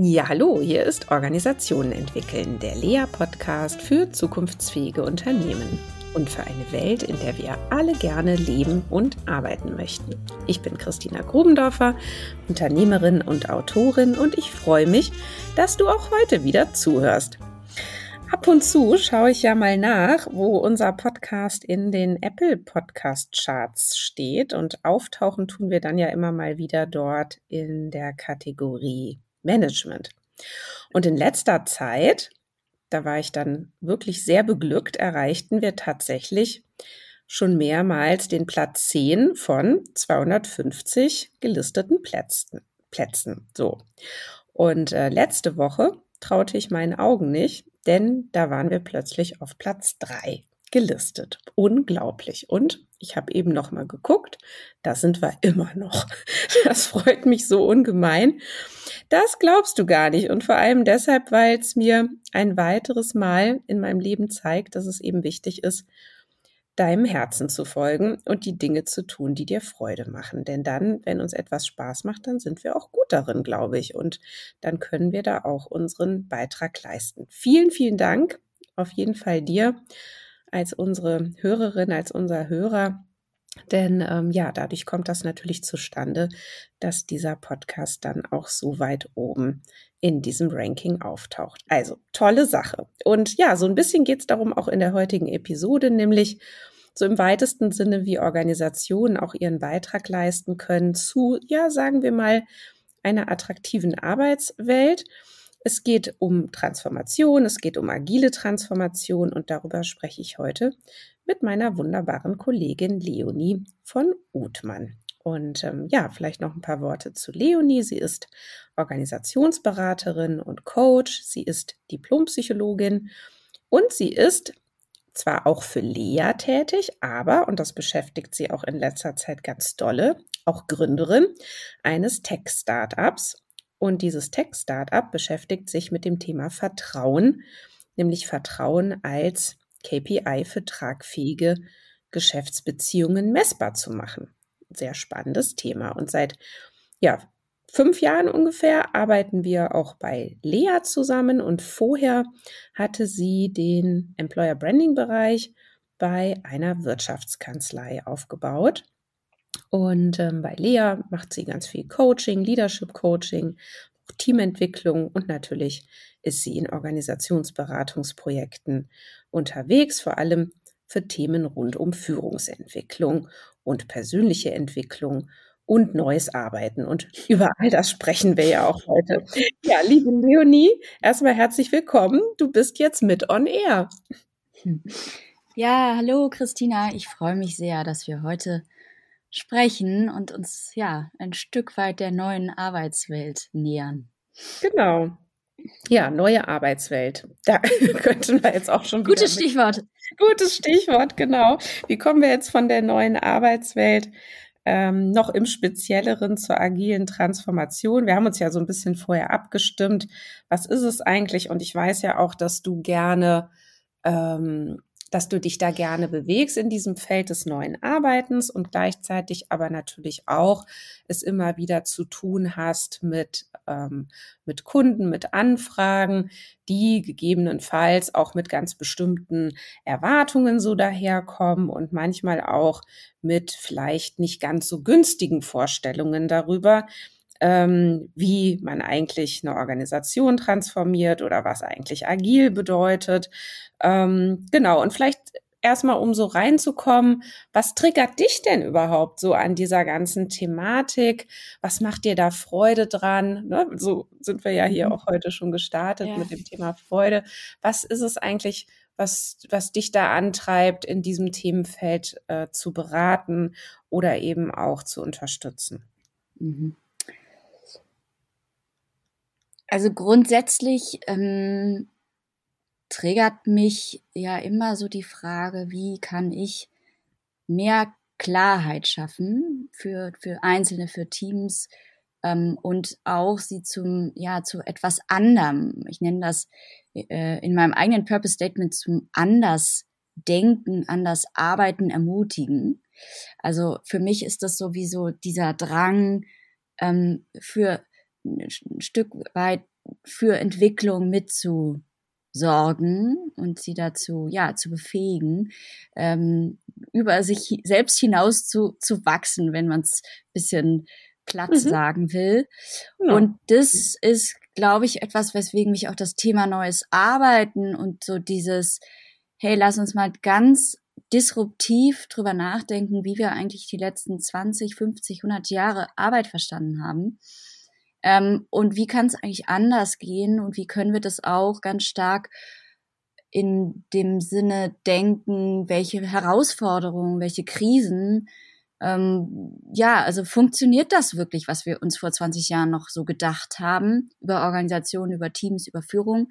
Ja, hallo, hier ist Organisationen entwickeln, der Lea-Podcast für zukunftsfähige Unternehmen und für eine Welt, in der wir alle gerne leben und arbeiten möchten. Ich bin Christina Grubendorfer, Unternehmerin und Autorin und ich freue mich, dass du auch heute wieder zuhörst. Ab und zu schaue ich ja mal nach, wo unser Podcast in den Apple Podcast Charts steht und auftauchen tun wir dann ja immer mal wieder dort in der Kategorie Management. Und in letzter Zeit, da war ich dann wirklich sehr beglückt, erreichten wir tatsächlich schon mehrmals den Platz 10 von 250 gelisteten Plätzen. Plätzen. So. Und äh, letzte Woche traute ich meinen Augen nicht, denn da waren wir plötzlich auf Platz 3 gelistet. Unglaublich. Und ich habe eben noch mal geguckt, da sind wir immer noch. Das freut mich so ungemein. Das glaubst du gar nicht. Und vor allem deshalb, weil es mir ein weiteres Mal in meinem Leben zeigt, dass es eben wichtig ist, deinem Herzen zu folgen und die Dinge zu tun, die dir Freude machen. Denn dann, wenn uns etwas Spaß macht, dann sind wir auch gut darin, glaube ich. Und dann können wir da auch unseren Beitrag leisten. Vielen, vielen Dank auf jeden Fall dir als unsere Hörerin, als unser Hörer. Denn ähm, ja, dadurch kommt das natürlich zustande, dass dieser Podcast dann auch so weit oben in diesem Ranking auftaucht. Also tolle Sache. Und ja, so ein bisschen geht es darum auch in der heutigen Episode, nämlich so im weitesten Sinne, wie Organisationen auch ihren Beitrag leisten können zu, ja, sagen wir mal, einer attraktiven Arbeitswelt. Es geht um Transformation, es geht um agile Transformation und darüber spreche ich heute mit meiner wunderbaren Kollegin Leonie von Uthmann. Und ähm, ja, vielleicht noch ein paar Worte zu Leonie. Sie ist Organisationsberaterin und Coach. Sie ist Diplompsychologin und sie ist zwar auch für Lea tätig, aber, und das beschäftigt sie auch in letzter Zeit ganz dolle, auch Gründerin eines Tech-Startups. Und dieses Tech-Startup beschäftigt sich mit dem Thema Vertrauen, nämlich Vertrauen als KPI für tragfähige Geschäftsbeziehungen messbar zu machen. Sehr spannendes Thema. Und seit ja, fünf Jahren ungefähr arbeiten wir auch bei Lea zusammen und vorher hatte sie den Employer Branding Bereich bei einer Wirtschaftskanzlei aufgebaut. Und ähm, bei Lea macht sie ganz viel Coaching, Leadership Coaching, Teamentwicklung und natürlich ist sie in Organisationsberatungsprojekten unterwegs, vor allem für Themen rund um Führungsentwicklung und persönliche Entwicklung und neues Arbeiten. Und über all das sprechen wir ja auch heute. Ja, liebe Leonie, erstmal herzlich willkommen. Du bist jetzt mit on air. Ja, hallo Christina. Ich freue mich sehr, dass wir heute sprechen und uns ja ein Stück weit der neuen Arbeitswelt nähern. Genau. Ja, neue Arbeitswelt. Da könnten wir jetzt auch schon. Gutes Stichwort. Gutes Stichwort, genau. Wie kommen wir jetzt von der neuen Arbeitswelt ähm, noch im Spezielleren zur agilen Transformation? Wir haben uns ja so ein bisschen vorher abgestimmt. Was ist es eigentlich? Und ich weiß ja auch, dass du gerne ähm, dass du dich da gerne bewegst in diesem Feld des neuen Arbeitens und gleichzeitig aber natürlich auch es immer wieder zu tun hast mit, ähm, mit Kunden, mit Anfragen, die gegebenenfalls auch mit ganz bestimmten Erwartungen so daherkommen und manchmal auch mit vielleicht nicht ganz so günstigen Vorstellungen darüber, ähm, wie man eigentlich eine Organisation transformiert oder was eigentlich agil bedeutet. Ähm, genau, und vielleicht erstmal, um so reinzukommen, was triggert dich denn überhaupt so an dieser ganzen Thematik? Was macht dir da Freude dran? Ne? So sind wir ja hier mhm. auch heute schon gestartet ja. mit dem Thema Freude. Was ist es eigentlich, was, was dich da antreibt, in diesem Themenfeld äh, zu beraten oder eben auch zu unterstützen? Mhm. Also grundsätzlich ähm, triggert mich ja immer so die Frage, wie kann ich mehr Klarheit schaffen für, für Einzelne, für Teams ähm, und auch sie zum, ja, zu etwas anderem. Ich nenne das äh, in meinem eigenen Purpose Statement zum anders denken, anders arbeiten, ermutigen. Also für mich ist das sowieso dieser Drang ähm, für ein Stück weit für Entwicklung mitzusorgen und sie dazu, ja, zu befähigen, ähm, über sich selbst hinaus zu, zu wachsen, wenn man es bisschen platt mhm. sagen will. Ja. Und das ist, glaube ich, etwas, weswegen mich auch das Thema neues Arbeiten und so dieses, hey, lass uns mal ganz disruptiv drüber nachdenken, wie wir eigentlich die letzten 20, 50, 100 Jahre Arbeit verstanden haben. Ähm, und wie kann es eigentlich anders gehen und wie können wir das auch ganz stark in dem Sinne denken, welche Herausforderungen, welche Krisen, ähm, ja, also funktioniert das wirklich, was wir uns vor 20 Jahren noch so gedacht haben, über Organisationen, über Teams, über Führung?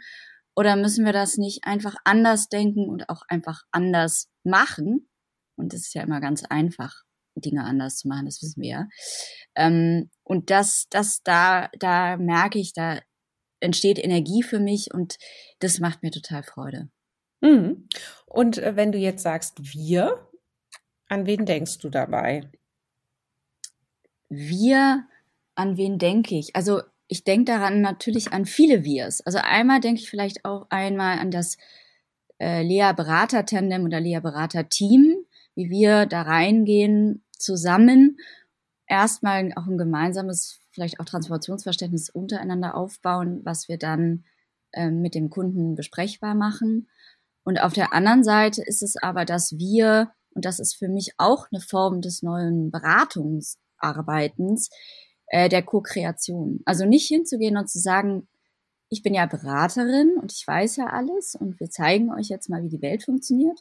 Oder müssen wir das nicht einfach anders denken und auch einfach anders machen? Und das ist ja immer ganz einfach, Dinge anders zu machen, das wissen wir ja. Ähm, und das, das, da, da merke ich, da entsteht Energie für mich und das macht mir total Freude. Mhm. Und äh, wenn du jetzt sagst wir, an wen denkst du dabei? Wir, an wen denke ich? Also ich denke daran natürlich an viele Wirs. Also einmal denke ich vielleicht auch einmal an das äh, Lea-Berater-Tandem oder Lea-Berater-Team, wie wir da reingehen zusammen, erstmal auch ein gemeinsames, vielleicht auch Transformationsverständnis untereinander aufbauen, was wir dann äh, mit dem Kunden besprechbar machen. Und auf der anderen Seite ist es aber, dass wir, und das ist für mich auch eine Form des neuen Beratungsarbeitens, äh, der Co-Kreation. Also nicht hinzugehen und zu sagen, ich bin ja Beraterin und ich weiß ja alles und wir zeigen euch jetzt mal, wie die Welt funktioniert,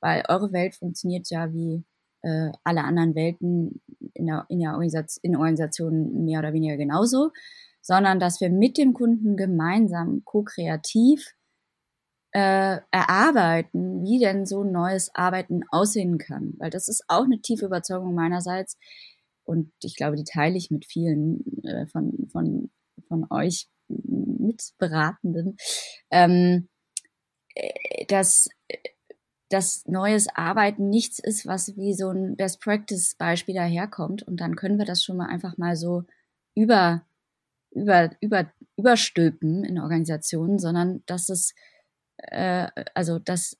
weil eure Welt funktioniert ja wie äh, alle anderen Welten in der, in der Organisation, in Organisationen mehr oder weniger genauso, sondern dass wir mit dem Kunden gemeinsam ko-kreativ äh, erarbeiten, wie denn so ein neues Arbeiten aussehen kann. Weil das ist auch eine tiefe Überzeugung meinerseits, und ich glaube, die teile ich mit vielen äh, von, von, von euch Mitberatenden, ähm, äh, dass das neues Arbeiten nichts ist, was wie so ein Best Practice Beispiel daherkommt und dann können wir das schon mal einfach mal so über über über überstülpen in Organisationen, sondern dass es äh, also das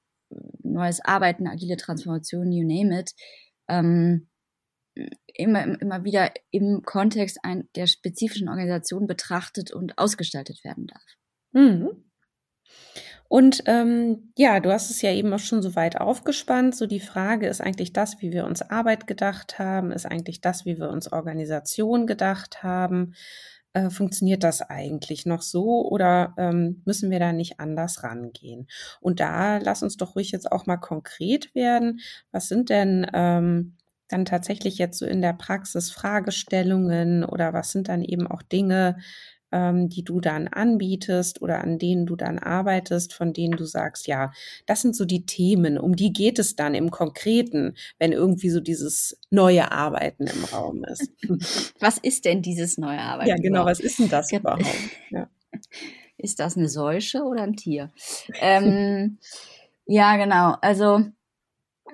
neues Arbeiten, agile Transformation, you name it, ähm, immer, immer wieder im Kontext ein, der spezifischen Organisation betrachtet und ausgestaltet werden darf. Mhm. Und ähm, ja, du hast es ja eben auch schon so weit aufgespannt. So die Frage ist eigentlich das, wie wir uns Arbeit gedacht haben, ist eigentlich das, wie wir uns Organisation gedacht haben. Äh, funktioniert das eigentlich noch so oder ähm, müssen wir da nicht anders rangehen? Und da lass uns doch ruhig jetzt auch mal konkret werden. Was sind denn ähm, dann tatsächlich jetzt so in der Praxis Fragestellungen oder was sind dann eben auch Dinge, ähm, die du dann anbietest oder an denen du dann arbeitest, von denen du sagst, ja, das sind so die Themen, um die geht es dann im Konkreten, wenn irgendwie so dieses neue Arbeiten im Raum ist. Was ist denn dieses neue Arbeiten? Ja, genau, überhaupt? was ist denn das überhaupt? Ja. Ist das eine Säusche oder ein Tier? ähm, ja, genau. Also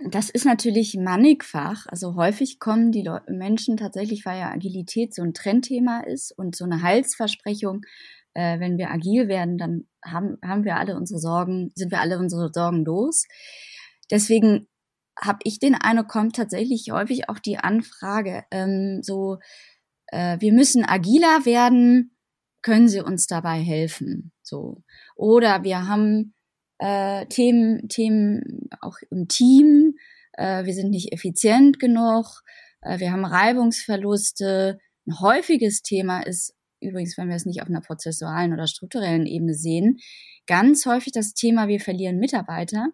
das ist natürlich mannigfach. Also häufig kommen die Leute, Menschen tatsächlich, weil ja Agilität so ein Trendthema ist und so eine Heilsversprechung. Äh, wenn wir agil werden, dann haben, haben wir alle unsere Sorgen, sind wir alle unsere Sorgen los. Deswegen habe ich den Eindruck, kommt tatsächlich häufig auch die Anfrage, ähm, so, äh, wir müssen agiler werden, können Sie uns dabei helfen? So. Oder wir haben äh, Themen, Themen auch im Team. Äh, wir sind nicht effizient genug. Äh, wir haben Reibungsverluste. Ein häufiges Thema ist übrigens, wenn wir es nicht auf einer prozessualen oder strukturellen Ebene sehen, ganz häufig das Thema, wir verlieren Mitarbeiter.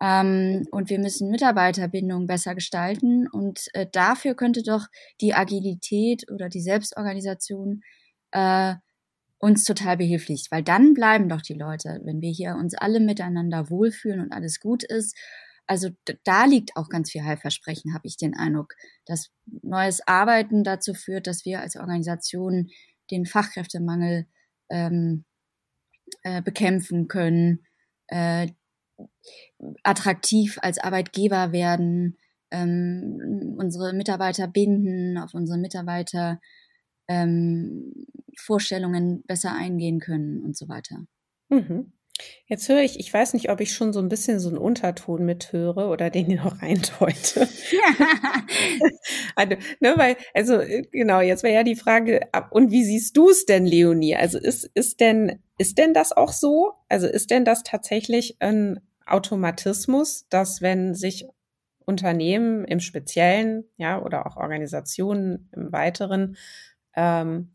Ähm, und wir müssen Mitarbeiterbindung besser gestalten. Und äh, dafür könnte doch die Agilität oder die Selbstorganisation äh, uns total behilflich, weil dann bleiben doch die Leute, wenn wir hier uns alle miteinander wohlfühlen und alles gut ist. Also da liegt auch ganz viel Heilversprechen, habe ich den Eindruck, dass neues Arbeiten dazu führt, dass wir als Organisation den Fachkräftemangel ähm, äh, bekämpfen können, äh, attraktiv als Arbeitgeber werden, ähm, unsere Mitarbeiter binden, auf unsere Mitarbeiter ähm, Vorstellungen besser eingehen können und so weiter. Mhm. Jetzt höre ich, ich weiß nicht, ob ich schon so ein bisschen so einen Unterton mithöre oder den hier noch reindeute. also, ne, weil, also äh, genau, jetzt wäre ja die Frage, und wie siehst du es denn, Leonie? Also ist, ist denn, ist denn das auch so? Also ist denn das tatsächlich ein Automatismus, dass wenn sich Unternehmen im Speziellen, ja, oder auch Organisationen im Weiteren ähm,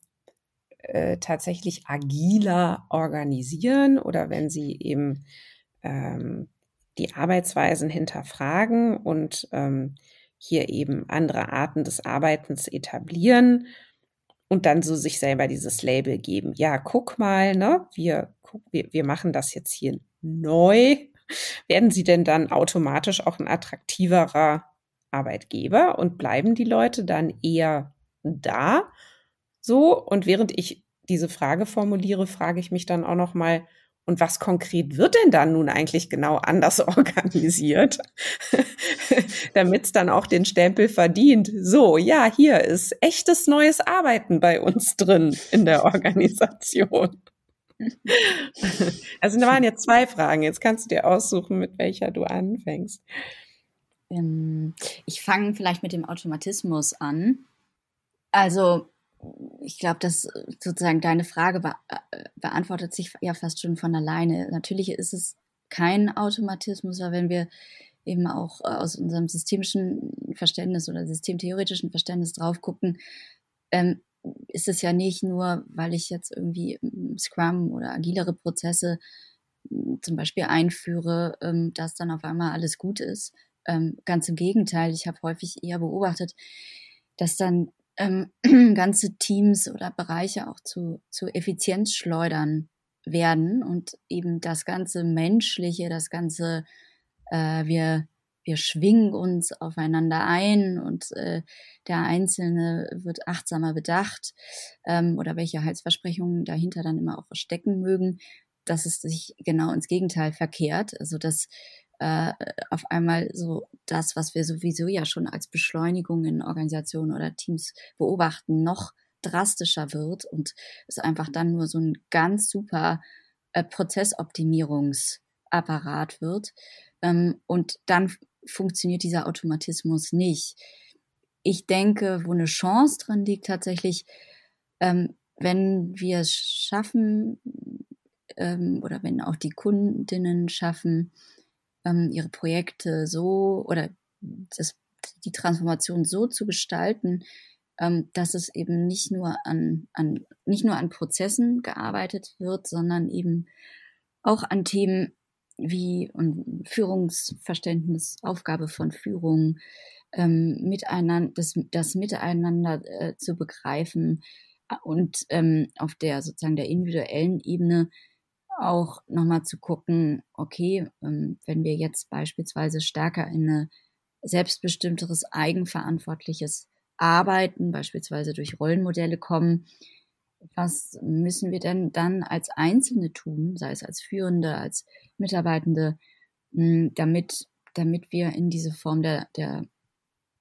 äh, tatsächlich agiler organisieren oder wenn sie eben ähm, die Arbeitsweisen hinterfragen und ähm, hier eben andere Arten des Arbeitens etablieren und dann so sich selber dieses Label geben. Ja, guck mal, ne, wir, guck, wir, wir machen das jetzt hier neu. Werden sie denn dann automatisch auch ein attraktiverer Arbeitgeber und bleiben die Leute dann eher da? So, und während ich diese Frage formuliere, frage ich mich dann auch noch mal, und was konkret wird denn dann nun eigentlich genau anders organisiert, damit es dann auch den Stempel verdient? So, ja, hier ist echtes neues Arbeiten bei uns drin in der Organisation. Also da waren jetzt zwei Fragen. Jetzt kannst du dir aussuchen, mit welcher du anfängst. Ähm, ich fange vielleicht mit dem Automatismus an. Also ich glaube, dass äh, sozusagen deine Frage be äh, beantwortet sich ja fast schon von alleine. Natürlich ist es kein Automatismus, aber wenn wir eben auch äh, aus unserem systemischen Verständnis oder systemtheoretischen Verständnis drauf gucken, ähm, ist es ja nicht nur, weil ich jetzt irgendwie Scrum oder agilere Prozesse zum Beispiel einführe, ähm, dass dann auf einmal alles gut ist. Ähm, ganz im Gegenteil, ich habe häufig eher beobachtet, dass dann ähm, ganze Teams oder Bereiche auch zu, zu Effizienzschleudern werden und eben das ganze Menschliche, das ganze, äh, wir, wir schwingen uns aufeinander ein und äh, der Einzelne wird achtsamer bedacht ähm, oder welche Heilsversprechungen dahinter dann immer auch stecken mögen, dass es sich genau ins Gegenteil verkehrt. Also dass äh, auf einmal so das, was wir sowieso ja schon als Beschleunigung in Organisationen oder Teams beobachten, noch drastischer wird und es einfach dann nur so ein ganz super äh, Prozessoptimierungsapparat wird. Ähm, und dann funktioniert dieser Automatismus nicht. Ich denke, wo eine Chance drin liegt, tatsächlich, ähm, wenn wir es schaffen, ähm, oder wenn auch die Kundinnen schaffen, ähm, ihre Projekte so oder das, die Transformation so zu gestalten, ähm, dass es eben nicht nur an, an, nicht nur an Prozessen gearbeitet wird, sondern eben auch an Themen wie und Führungsverständnis, Aufgabe von Führung, ähm, miteinander, das, das Miteinander äh, zu begreifen und ähm, auf der sozusagen der individuellen Ebene auch nochmal zu gucken, okay, ähm, wenn wir jetzt beispielsweise stärker in eine selbstbestimmteres, eigenverantwortliches Arbeiten, beispielsweise durch Rollenmodelle kommen, was müssen wir denn dann als Einzelne tun, sei es als Führende, als Mitarbeitende, hm, damit, damit wir in diese Form der, der,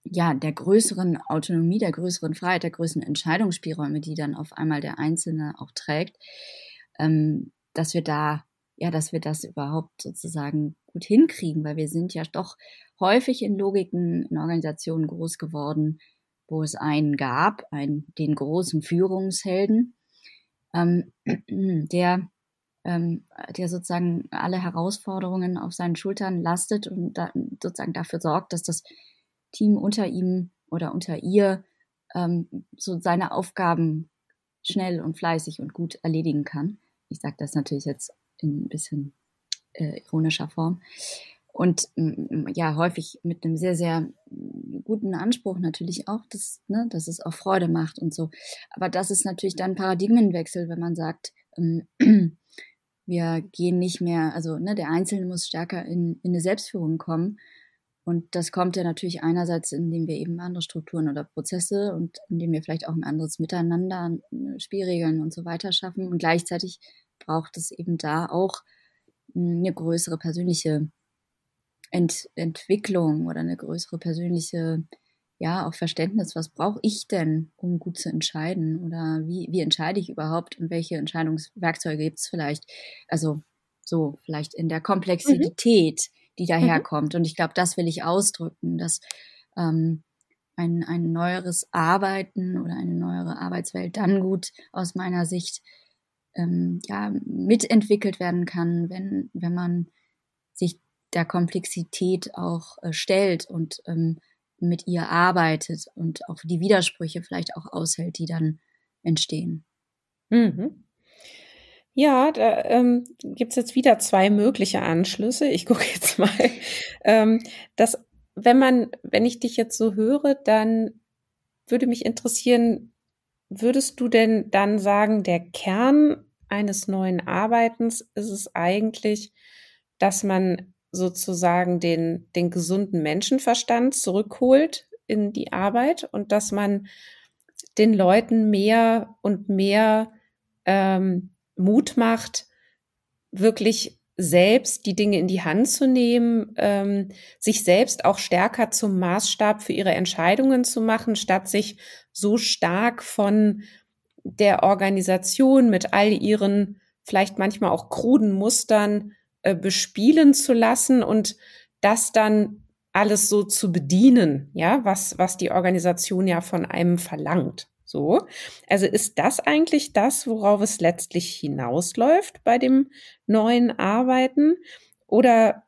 ja, der größeren Autonomie, der größeren Freiheit, der größeren Entscheidungsspielräume, die dann auf einmal der Einzelne auch trägt, ähm, dass wir da, ja, dass wir das überhaupt sozusagen gut hinkriegen, weil wir sind ja doch häufig in Logiken in Organisationen groß geworden, wo es einen gab, einen, den großen Führungshelden, ähm, der, ähm, der sozusagen alle Herausforderungen auf seinen Schultern lastet und da, sozusagen dafür sorgt, dass das Team unter ihm oder unter ihr ähm, so seine Aufgaben schnell und fleißig und gut erledigen kann. Ich sage das natürlich jetzt in ein bisschen äh, ironischer Form. Und ja, häufig mit einem sehr, sehr guten Anspruch natürlich auch, dass, ne, dass es auch Freude macht und so. Aber das ist natürlich dann Paradigmenwechsel, wenn man sagt, ähm, wir gehen nicht mehr, also ne, der Einzelne muss stärker in, in eine Selbstführung kommen. Und das kommt ja natürlich einerseits, indem wir eben andere Strukturen oder Prozesse und indem wir vielleicht auch ein anderes Miteinander, Spielregeln und so weiter schaffen. Und gleichzeitig braucht es eben da auch eine größere persönliche Ent Entwicklung oder eine größere persönliche ja, auch Verständnis, was brauche ich denn, um gut zu entscheiden? Oder wie, wie entscheide ich überhaupt und welche Entscheidungswerkzeuge gibt es vielleicht? Also so, vielleicht in der mhm. Komplexität, mhm. Die daherkommt. Mhm. Und ich glaube, das will ich ausdrücken, dass ähm, ein, ein neueres Arbeiten oder eine neuere Arbeitswelt dann gut aus meiner Sicht ähm, ja, mitentwickelt werden kann, wenn, wenn man sich der Komplexität auch äh, stellt und ähm, mit ihr arbeitet und auch die Widersprüche vielleicht auch aushält, die dann entstehen. Mhm. Ja, da ähm, gibt es jetzt wieder zwei mögliche Anschlüsse. Ich gucke jetzt mal. Ähm, das, wenn man, wenn ich dich jetzt so höre, dann würde mich interessieren, würdest du denn dann sagen, der Kern eines neuen Arbeitens ist es eigentlich, dass man sozusagen den, den gesunden Menschenverstand zurückholt in die Arbeit und dass man den Leuten mehr und mehr ähm, Mut macht, wirklich selbst die Dinge in die Hand zu nehmen, ähm, sich selbst auch stärker zum Maßstab für ihre Entscheidungen zu machen, statt sich so stark von der Organisation mit all ihren vielleicht manchmal auch kruden Mustern äh, bespielen zu lassen und das dann alles so zu bedienen, ja, was, was die Organisation ja von einem verlangt. So. Also ist das eigentlich das, worauf es letztlich hinausläuft bei dem neuen Arbeiten? Oder,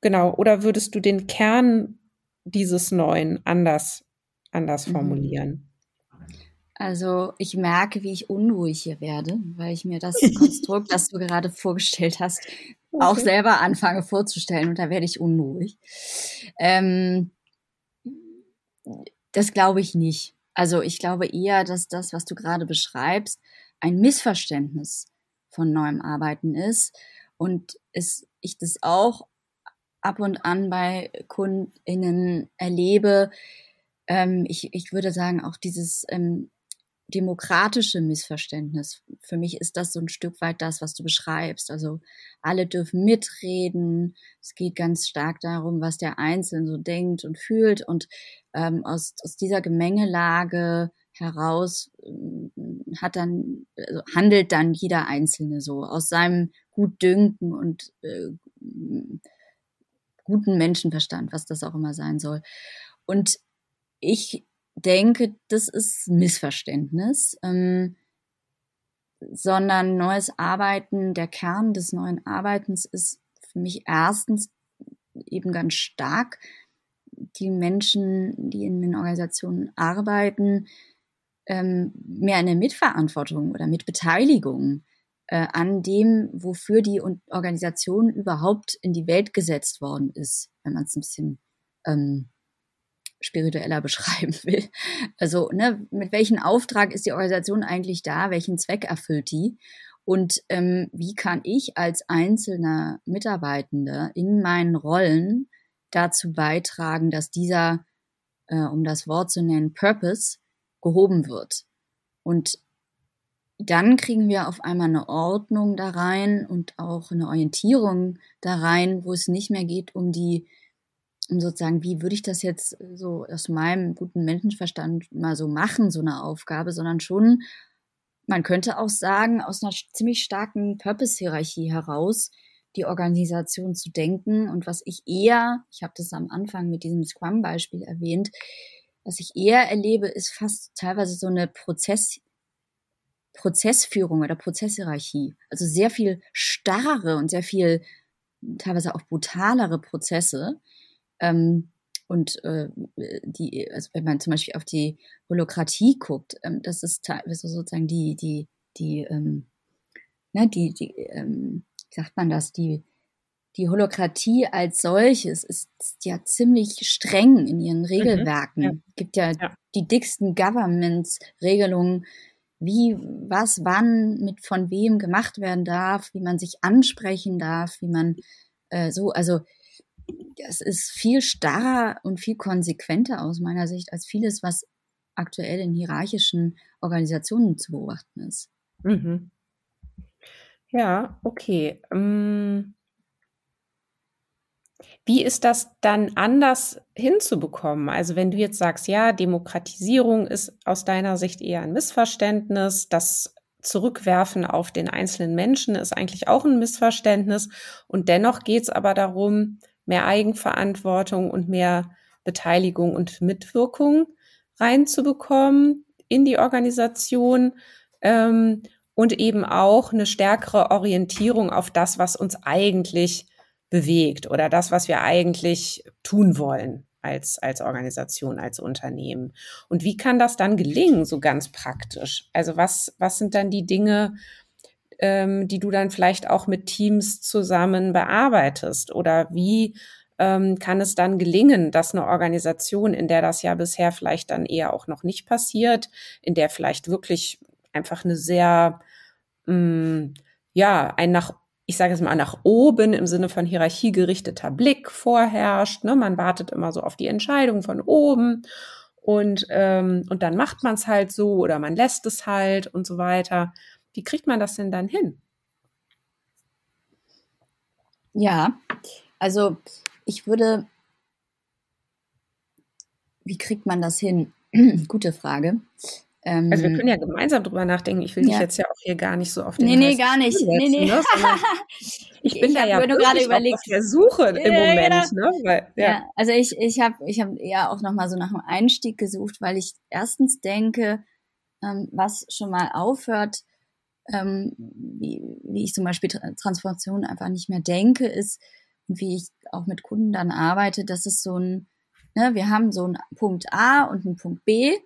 genau, oder würdest du den Kern dieses Neuen anders, anders mhm. formulieren? Also ich merke, wie ich unruhig hier werde, weil ich mir das Konstrukt, das du gerade vorgestellt hast, okay. auch selber anfange vorzustellen und da werde ich unruhig. Ähm, das glaube ich nicht. Also ich glaube eher, dass das, was du gerade beschreibst, ein Missverständnis von neuem Arbeiten ist und es, ich das auch ab und an bei KundInnen erlebe. Ähm, ich, ich würde sagen, auch dieses ähm, demokratische Missverständnis. Für mich ist das so ein Stück weit das, was du beschreibst. Also alle dürfen mitreden. Es geht ganz stark darum, was der Einzelne so denkt und fühlt. Und ähm, aus, aus dieser Gemengelage heraus äh, hat dann, also handelt dann jeder Einzelne so aus seinem Gutdünken und äh, guten Menschenverstand, was das auch immer sein soll. Und ich denke, das ist Missverständnis, ähm, sondern neues Arbeiten, der Kern des neuen Arbeitens ist für mich erstens eben ganz stark die Menschen, die in den Organisationen arbeiten, ähm, mehr eine Mitverantwortung oder Mitbeteiligung äh, an dem, wofür die Organisation überhaupt in die Welt gesetzt worden ist, wenn man es ein bisschen ähm, spiritueller beschreiben will. Also, ne, mit welchem Auftrag ist die Organisation eigentlich da? Welchen Zweck erfüllt die? Und ähm, wie kann ich als einzelner Mitarbeitender in meinen Rollen dazu beitragen, dass dieser, äh, um das Wort zu nennen, Purpose gehoben wird? Und dann kriegen wir auf einmal eine Ordnung da rein und auch eine Orientierung da rein, wo es nicht mehr geht um die um sozusagen, wie würde ich das jetzt so aus meinem guten Menschenverstand mal so machen, so eine Aufgabe, sondern schon, man könnte auch sagen, aus einer ziemlich starken Purpose-Hierarchie heraus die Organisation zu denken. Und was ich eher, ich habe das am Anfang mit diesem Scrum-Beispiel erwähnt, was ich eher erlebe, ist fast teilweise so eine Prozess, Prozessführung oder Prozesshierarchie. Also sehr viel starre und sehr viel teilweise auch brutalere Prozesse, ähm, und äh, die, also wenn man zum Beispiel auf die Holokratie guckt, ähm, das ist teilweise sozusagen die, die, die, ähm, ne, die, die, ähm, wie sagt man das, die, die Holokratie als solches ist ja ziemlich streng in ihren mhm. Regelwerken. Mhm, ja. gibt ja, ja, die dicksten Governments-Regelungen, wie, was, wann, mit von wem gemacht werden darf, wie man sich ansprechen darf, wie man äh, so, also das ist viel starrer und viel konsequenter aus meiner Sicht als vieles, was aktuell in hierarchischen Organisationen zu beobachten ist. Mhm. Ja, okay. Ähm, Wie ist das dann anders hinzubekommen? Also wenn du jetzt sagst, ja, Demokratisierung ist aus deiner Sicht eher ein Missverständnis, das Zurückwerfen auf den einzelnen Menschen ist eigentlich auch ein Missverständnis. Und dennoch geht es aber darum, mehr Eigenverantwortung und mehr Beteiligung und Mitwirkung reinzubekommen in die Organisation ähm, und eben auch eine stärkere Orientierung auf das, was uns eigentlich bewegt oder das, was wir eigentlich tun wollen als, als Organisation, als Unternehmen. Und wie kann das dann gelingen, so ganz praktisch? Also was, was sind dann die Dinge, ähm, die du dann vielleicht auch mit Teams zusammen bearbeitest? Oder wie ähm, kann es dann gelingen, dass eine Organisation, in der das ja bisher vielleicht dann eher auch noch nicht passiert, in der vielleicht wirklich einfach eine sehr, mh, mm, ja, ein nach ich sage es mal, nach oben im Sinne von Hierarchie gerichteter Blick vorherrscht. Ne? Man wartet immer so auf die Entscheidung von oben und, ähm, und dann macht man es halt so oder man lässt es halt und so weiter. Wie kriegt man das denn dann hin? Ja, also ich würde, wie kriegt man das hin? Gute Frage. Ähm, also wir können ja gemeinsam drüber nachdenken. Ich will ja. dich jetzt ja auch hier gar nicht so auf den Nee, nee, gar nicht. Setzen, nee, nee. Ne? ich bin ich da ja nur gerade überlegt. auf der Suche im ja, Moment. Genau. Ne? Weil, ja. ja. also ich, ich habe ich hab eher auch nochmal so nach einem Einstieg gesucht, weil ich erstens denke, ähm, was schon mal aufhört, ähm, wie, wie ich zum Beispiel Transformation einfach nicht mehr denke, ist, wie ich auch mit Kunden dann arbeite, dass es so ein, ne, wir haben so einen Punkt A und einen Punkt B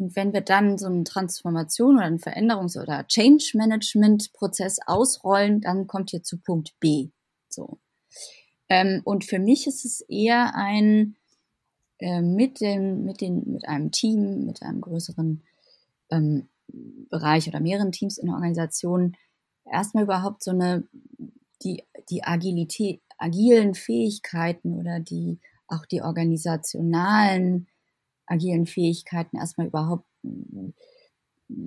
und wenn wir dann so eine Transformation oder einen Veränderungs- oder Change-Management-Prozess ausrollen, dann kommt ihr zu Punkt B. So. Ähm, und für mich ist es eher ein äh, mit dem, mit den, mit einem Team, mit einem größeren ähm, Bereich oder mehreren Teams in der Organisation erstmal überhaupt so eine die die Agilität, agilen Fähigkeiten oder die auch die organisationalen agilen Fähigkeiten erstmal überhaupt ein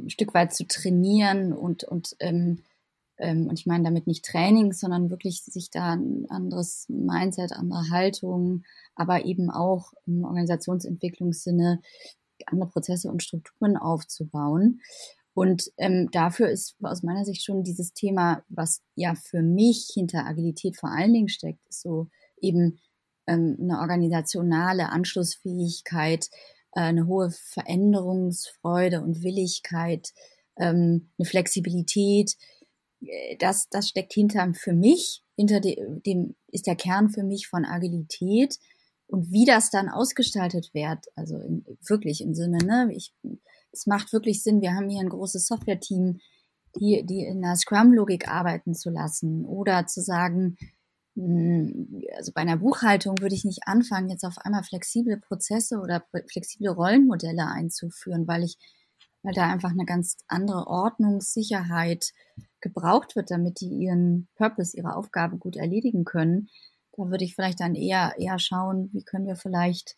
Stück weit zu trainieren und, und, ähm, ähm, und ich meine damit nicht Training, sondern wirklich sich da ein anderes Mindset, andere Haltung, aber eben auch im Organisationsentwicklungssinne andere Prozesse und Strukturen aufzubauen. Und ähm, dafür ist aus meiner Sicht schon dieses Thema, was ja für mich hinter Agilität vor allen Dingen steckt, so eben ähm, eine organisationale Anschlussfähigkeit, äh, eine hohe Veränderungsfreude und Willigkeit, ähm, eine Flexibilität. Äh, das, das steckt hinter für mich, hinter dem ist der Kern für mich von Agilität. Und wie das dann ausgestaltet wird, also in, wirklich im Sinne, ne, ich, es macht wirklich Sinn, wir haben hier ein großes Software-Team, die, die in der Scrum-Logik arbeiten zu lassen oder zu sagen, hm, also bei einer Buchhaltung würde ich nicht anfangen, jetzt auf einmal flexible Prozesse oder flexible Rollenmodelle einzuführen, weil ich, weil da einfach eine ganz andere Ordnungssicherheit gebraucht wird, damit die ihren Purpose, ihre Aufgabe gut erledigen können. Da würde ich vielleicht dann eher, eher schauen, wie können wir vielleicht,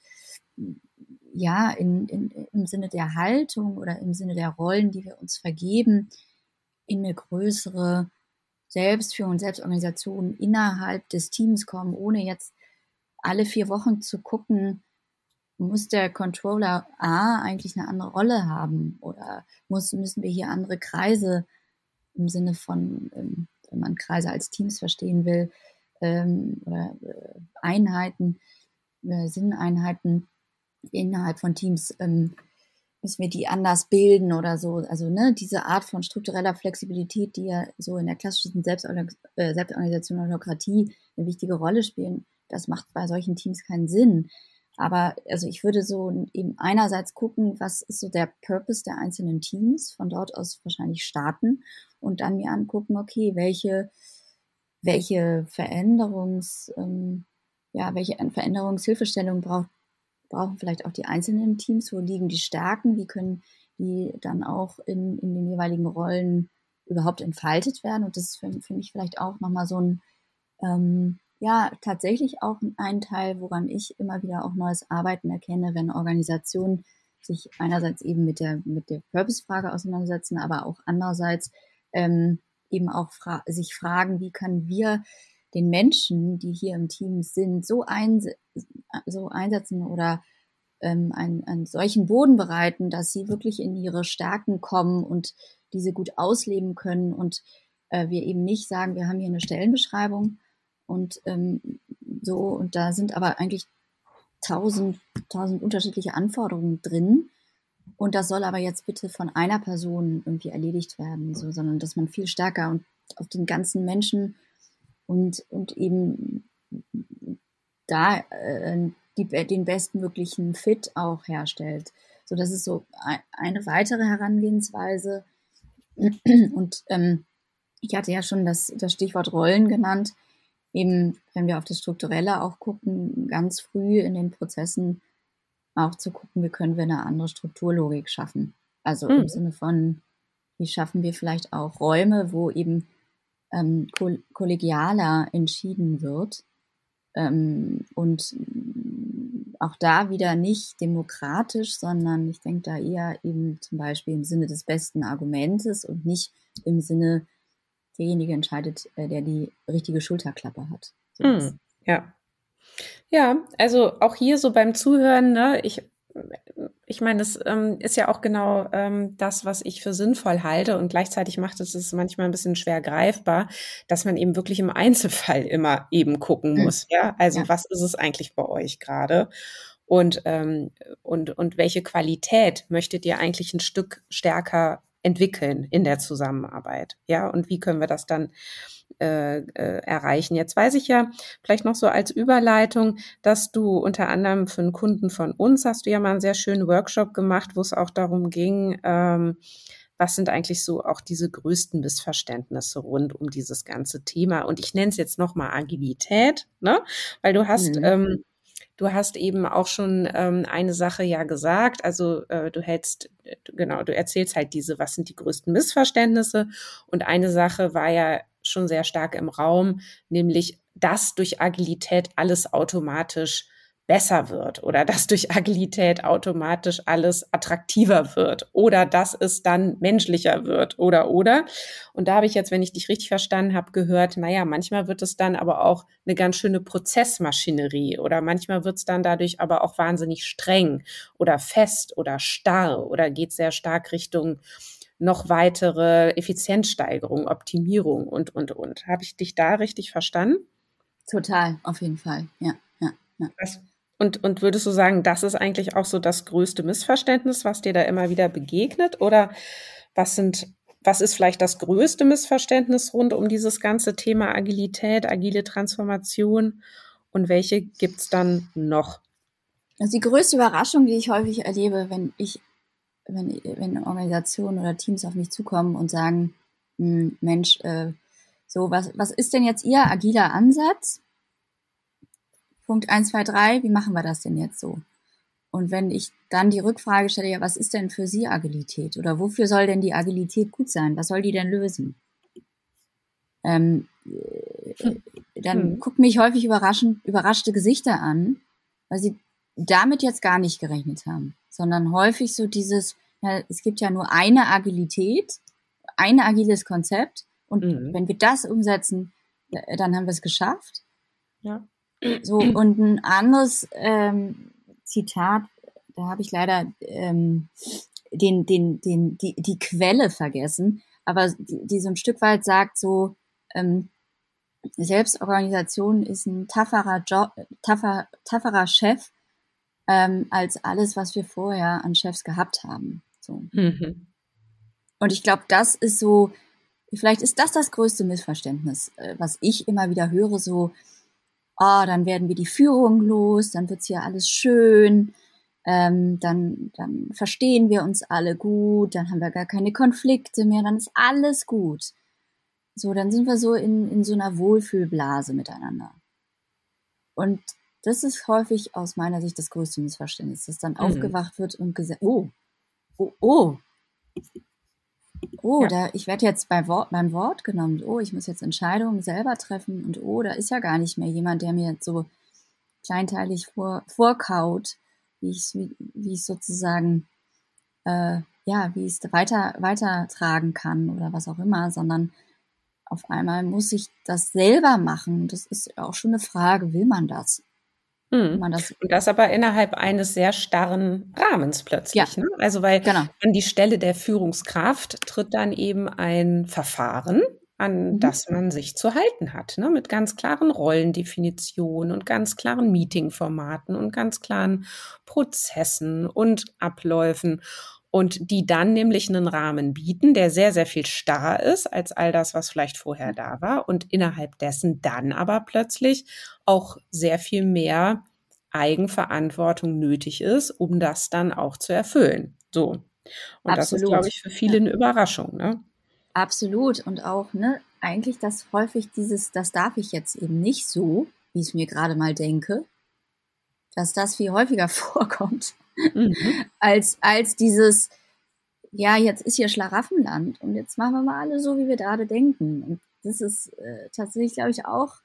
ja, in, in, im Sinne der Haltung oder im Sinne der Rollen, die wir uns vergeben, in eine größere Selbstführung und Selbstorganisation innerhalb des Teams kommen, ohne jetzt alle vier Wochen zu gucken, muss der Controller A eigentlich eine andere Rolle haben oder muss, müssen wir hier andere Kreise im Sinne von, ähm, wenn man Kreise als Teams verstehen will, ähm, oder äh, Einheiten, äh, Sinneinheiten innerhalb von Teams ähm, müssen wir die anders bilden oder so. Also ne, diese Art von struktureller Flexibilität, die ja so in der klassischen Selbstorganisation, äh, Selbstorganisation und Demokratie eine wichtige Rolle spielen, das macht bei solchen Teams keinen Sinn. Aber also ich würde so eben einerseits gucken, was ist so der Purpose der einzelnen Teams, von dort aus wahrscheinlich starten und dann mir angucken, okay, welche, welche Veränderungs, ähm, ja, welche Veränderungshilfestellung braucht brauchen vielleicht auch die einzelnen Teams, wo liegen die Stärken, wie können die dann auch in, in den jeweiligen Rollen überhaupt entfaltet werden. Und das ist für, mich vielleicht auch nochmal so ein, ähm, ja, tatsächlich auch ein Teil, woran ich immer wieder auch neues Arbeiten erkenne, wenn Organisationen sich einerseits eben mit der, mit der Purpose-Frage auseinandersetzen, aber auch andererseits ähm, eben auch fra sich fragen, wie können wir den Menschen, die hier im Team sind, so, ein, so einsetzen oder ähm, einen, einen solchen Boden bereiten, dass sie wirklich in ihre Stärken kommen und diese gut ausleben können und äh, wir eben nicht sagen, wir haben hier eine Stellenbeschreibung und ähm, so und da sind aber eigentlich tausend, tausend unterschiedliche Anforderungen drin. Und das soll aber jetzt bitte von einer Person irgendwie erledigt werden, so, sondern dass man viel stärker und auf den ganzen Menschen und, und eben da äh, die, den bestmöglichen Fit auch herstellt. So, das ist so eine weitere Herangehensweise. Und ähm, ich hatte ja schon das, das Stichwort Rollen genannt. Eben, wenn wir auf das Strukturelle auch gucken, ganz früh in den Prozessen auch zu gucken, wie können wir eine andere Strukturlogik schaffen. Also mhm. im Sinne von, wie schaffen wir vielleicht auch Räume, wo eben ähm, kollegialer entschieden wird ähm, und auch da wieder nicht demokratisch, sondern ich denke da eher eben zum Beispiel im Sinne des besten Argumentes und nicht im Sinne, derjenige entscheidet, äh, der die richtige Schulterklappe hat. So mm, ja. Ja, also auch hier so beim Zuhören, ne, ich ich meine, das ähm, ist ja auch genau ähm, das, was ich für sinnvoll halte und gleichzeitig macht es es manchmal ein bisschen schwer greifbar, dass man eben wirklich im Einzelfall immer eben gucken hm. muss. Mhm. Ja, also ja. was ist es eigentlich bei euch gerade? Und, ähm, und, und welche Qualität möchtet ihr eigentlich ein Stück stärker entwickeln in der Zusammenarbeit? Ja, und wie können wir das dann äh, erreichen. Jetzt weiß ich ja vielleicht noch so als Überleitung, dass du unter anderem für einen Kunden von uns hast du ja mal einen sehr schönen Workshop gemacht, wo es auch darum ging, ähm, was sind eigentlich so auch diese größten Missverständnisse rund um dieses ganze Thema? Und ich nenne es jetzt nochmal Agilität, ne? Weil du hast, mhm. ähm, du hast eben auch schon ähm, eine Sache ja gesagt. Also äh, du hältst, genau, du erzählst halt diese, was sind die größten Missverständnisse? Und eine Sache war ja schon sehr stark im Raum, nämlich dass durch Agilität alles automatisch besser wird oder dass durch Agilität automatisch alles attraktiver wird oder dass es dann menschlicher wird oder oder. Und da habe ich jetzt, wenn ich dich richtig verstanden habe, gehört, naja, manchmal wird es dann aber auch eine ganz schöne Prozessmaschinerie oder manchmal wird es dann dadurch aber auch wahnsinnig streng oder fest oder starr oder geht sehr stark Richtung noch weitere Effizienzsteigerung, Optimierung und, und, und. Habe ich dich da richtig verstanden? Total, auf jeden Fall, ja. ja, ja. Und, und würdest du sagen, das ist eigentlich auch so das größte Missverständnis, was dir da immer wieder begegnet? Oder was sind, was ist vielleicht das größte Missverständnis rund um dieses ganze Thema Agilität, agile Transformation? Und welche gibt's dann noch? Also die größte Überraschung, die ich häufig erlebe, wenn ich wenn, wenn Organisationen oder Teams auf mich zukommen und sagen, hm, Mensch, äh, so, was, was ist denn jetzt Ihr agiler Ansatz? Punkt eins, zwei, drei, wie machen wir das denn jetzt so? Und wenn ich dann die Rückfrage stelle, ja, was ist denn für Sie Agilität? Oder wofür soll denn die Agilität gut sein? Was soll die denn lösen? Ähm, hm. dann hm. gucken mich häufig überraschend, überraschte Gesichter an, weil sie damit jetzt gar nicht gerechnet haben sondern häufig so dieses, ja, es gibt ja nur eine Agilität, ein agiles Konzept und mhm. wenn wir das umsetzen, äh, dann haben wir es geschafft. Ja. So, und ein anderes ähm, Zitat, da habe ich leider ähm, den, den, den, die, die Quelle vergessen, aber die, die so ein Stück weit sagt so, ähm, Selbstorganisation ist ein tafferer Job, taffer, tafferer Chef ähm, als alles, was wir vorher an Chefs gehabt haben. So. Mhm. Und ich glaube, das ist so, vielleicht ist das das größte Missverständnis, äh, was ich immer wieder höre, so, ah, oh, dann werden wir die Führung los, dann wird's hier alles schön, ähm, dann, dann verstehen wir uns alle gut, dann haben wir gar keine Konflikte mehr, dann ist alles gut. So, dann sind wir so in, in so einer Wohlfühlblase miteinander. Und das ist häufig aus meiner Sicht das größte Missverständnis, dass dann mhm. aufgewacht wird und gesagt, oh, oh, oh, oh, ja. da, ich werde jetzt bei Wort, beim Wort genommen, oh, ich muss jetzt Entscheidungen selber treffen und oh, da ist ja gar nicht mehr jemand, der mir jetzt so kleinteilig vor, vorkaut, wie ich wie, wie ich sozusagen, äh, ja, wie ich es weiter, weitertragen kann oder was auch immer, sondern auf einmal muss ich das selber machen. Das ist auch schon eine Frage, will man das? Mhm. Man das und das aber innerhalb eines sehr starren Rahmens plötzlich. Ja. Ne? Also weil genau. an die Stelle der Führungskraft tritt dann eben ein Verfahren, an mhm. das man sich zu halten hat, ne? mit ganz klaren Rollendefinitionen und ganz klaren Meetingformaten und ganz klaren Prozessen und Abläufen und die dann nämlich einen Rahmen bieten, der sehr, sehr viel starr ist als all das, was vielleicht vorher da war und innerhalb dessen dann aber plötzlich auch sehr viel mehr Eigenverantwortung nötig ist, um das dann auch zu erfüllen. So. Und Absolut. das ist, glaube ich, für viele eine Überraschung. Ne? Absolut. Und auch, ne, eigentlich das häufig dieses, das darf ich jetzt eben nicht so, wie ich es mir gerade mal denke, dass das viel häufiger vorkommt mhm. als, als dieses, ja, jetzt ist hier Schlaraffenland und jetzt machen wir mal alle so, wie wir gerade denken. Und das ist äh, tatsächlich, glaube ich, auch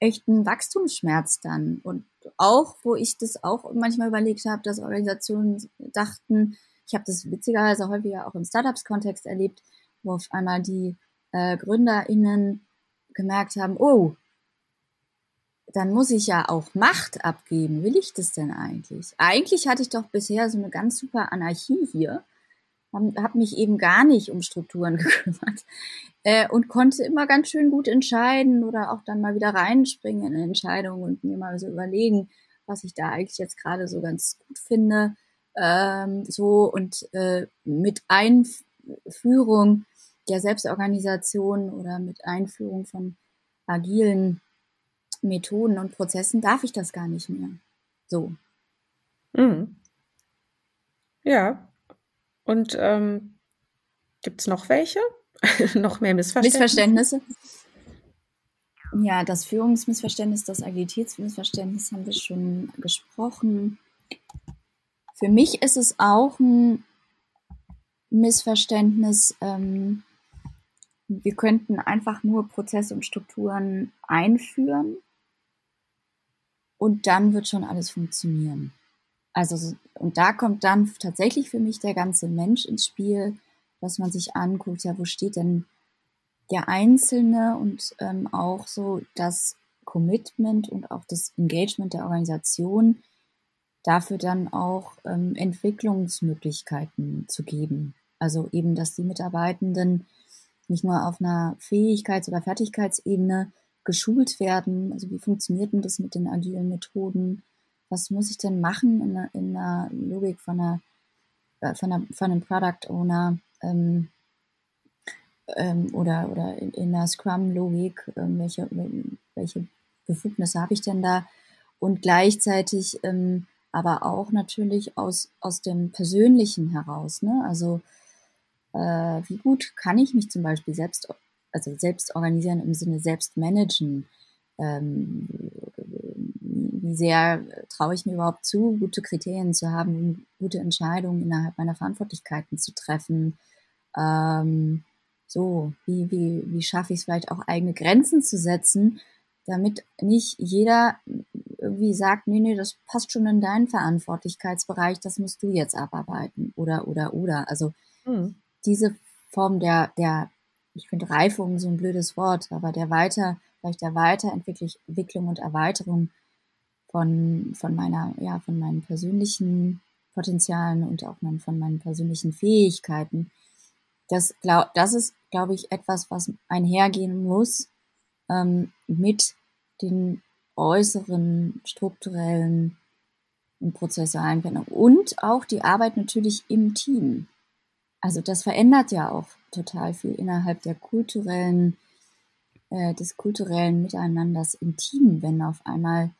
echt ein Wachstumsschmerz dann. Und auch, wo ich das auch manchmal überlegt habe, dass Organisationen dachten, ich habe das witzigerweise häufiger auch im Startups-Kontext erlebt, wo auf einmal die äh, GründerInnen gemerkt haben, oh, dann muss ich ja auch Macht abgeben. Will ich das denn eigentlich? Eigentlich hatte ich doch bisher so eine ganz super Anarchie hier, habe hab mich eben gar nicht um Strukturen gekümmert äh, und konnte immer ganz schön gut entscheiden oder auch dann mal wieder reinspringen in eine Entscheidung und mir mal so überlegen, was ich da eigentlich jetzt gerade so ganz gut finde. Ähm, so und äh, mit Einführung der Selbstorganisation oder mit Einführung von agilen Methoden und Prozessen darf ich das gar nicht mehr. So. Mhm. Ja. Und ähm, gibt es noch welche? noch mehr Missverständnisse? Missverständnisse? Ja, das Führungsmissverständnis, das Agilitätsmissverständnis haben wir schon gesprochen. Für mich ist es auch ein Missverständnis, ähm, wir könnten einfach nur Prozesse und Strukturen einführen und dann wird schon alles funktionieren. Also, und da kommt dann tatsächlich für mich der ganze Mensch ins Spiel, dass man sich anguckt, ja, wo steht denn der Einzelne und ähm, auch so das Commitment und auch das Engagement der Organisation, dafür dann auch ähm, Entwicklungsmöglichkeiten zu geben. Also eben, dass die Mitarbeitenden nicht nur auf einer Fähigkeits- oder Fertigkeitsebene geschult werden. Also wie funktioniert denn das mit den agilen Methoden? Was muss ich denn machen in einer, in einer Logik von, einer, äh, von, einer, von einem Product Owner ähm, ähm, oder, oder in, in einer Scrum-Logik? Ähm, welche, welche Befugnisse habe ich denn da? Und gleichzeitig ähm, aber auch natürlich aus, aus dem Persönlichen heraus. Ne? Also äh, wie gut kann ich mich zum Beispiel selbst also selbst organisieren im Sinne selbst managen. Ähm, wie sehr traue ich mir überhaupt zu, gute Kriterien zu haben, um gute Entscheidungen innerhalb meiner Verantwortlichkeiten zu treffen. Ähm, so, wie, wie, wie schaffe ich es vielleicht auch eigene Grenzen zu setzen, damit nicht jeder irgendwie sagt, nee, nee, das passt schon in deinen Verantwortlichkeitsbereich, das musst du jetzt abarbeiten oder, oder, oder. Also hm. diese Form der, der ich finde Reifung so ein blödes Wort, aber der Weiter, vielleicht der Weiterentwicklung und Erweiterung von, von meiner, ja, von meinen persönlichen Potenzialen und auch von meinen persönlichen Fähigkeiten. Das, glaub, das ist, glaube ich, etwas, was einhergehen muss ähm, mit den äußeren strukturellen und prozessualen Veränderungen und auch die Arbeit natürlich im Team. Also das verändert ja auch total viel innerhalb der kulturellen, äh, des kulturellen Miteinanders im Team, wenn auf einmal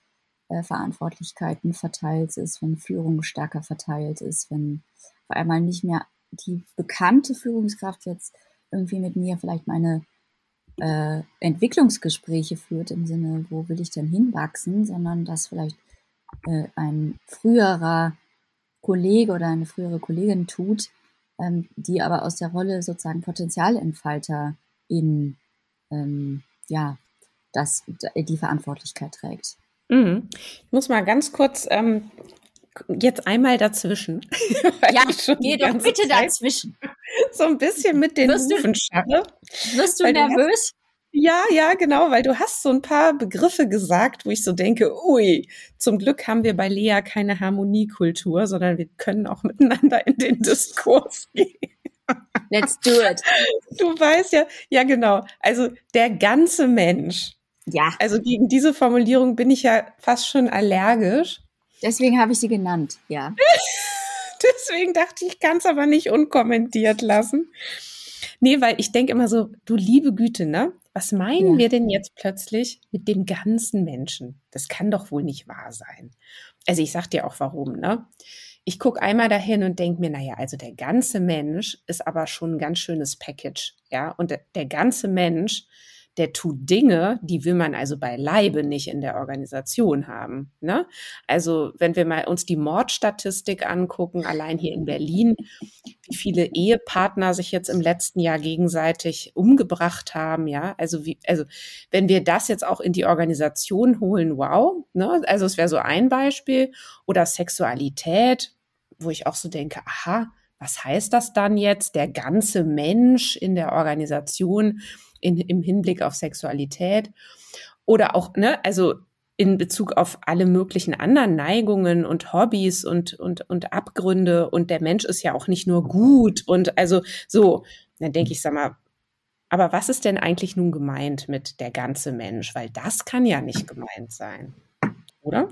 äh, Verantwortlichkeiten verteilt ist, wenn Führung stärker verteilt ist, wenn auf einmal nicht mehr die bekannte Führungskraft jetzt irgendwie mit mir vielleicht meine äh, Entwicklungsgespräche führt im Sinne, wo will ich denn hinwachsen, sondern dass vielleicht äh, ein früherer Kollege oder eine frühere Kollegin tut, ähm, die aber aus der Rolle sozusagen Potenzialentfalter in ähm, ja, das, die Verantwortlichkeit trägt. Mhm. Ich muss mal ganz kurz ähm, jetzt einmal dazwischen. ja, geh doch bitte Zeit dazwischen. So ein bisschen mit den wirst Hufen du, Wirst du nervös? Ja, ja, genau, weil du hast so ein paar Begriffe gesagt, wo ich so denke, ui, zum Glück haben wir bei Lea keine Harmoniekultur, sondern wir können auch miteinander in den Diskurs gehen. Let's do it. Du weißt ja, ja genau. Also der ganze Mensch. Ja. Also gegen diese Formulierung bin ich ja fast schon allergisch. Deswegen habe ich sie genannt, ja. Deswegen dachte ich, ich kann es aber nicht unkommentiert lassen. Nee, weil ich denke immer so, du liebe Güte, ne? Was meinen ja. wir denn jetzt plötzlich mit dem ganzen Menschen? Das kann doch wohl nicht wahr sein. Also ich sag dir auch warum, ne? Ich gucke einmal dahin und denke mir, naja, also der ganze Mensch ist aber schon ein ganz schönes Package, ja. Und der, der ganze Mensch der tut Dinge, die will man also beileibe nicht in der Organisation haben. Ne? Also wenn wir mal uns die Mordstatistik angucken, allein hier in Berlin, wie viele Ehepartner sich jetzt im letzten Jahr gegenseitig umgebracht haben, ja, also wie, also wenn wir das jetzt auch in die Organisation holen, wow, ne? Also es wäre so ein Beispiel oder Sexualität, wo ich auch so denke, aha, was heißt das dann jetzt? Der ganze Mensch in der Organisation in, im Hinblick auf Sexualität oder auch, ne, also in Bezug auf alle möglichen anderen Neigungen und Hobbys und, und, und Abgründe. Und der Mensch ist ja auch nicht nur gut. Und also so, dann denke ich, sag mal, aber was ist denn eigentlich nun gemeint mit der ganze Mensch? Weil das kann ja nicht gemeint sein, oder?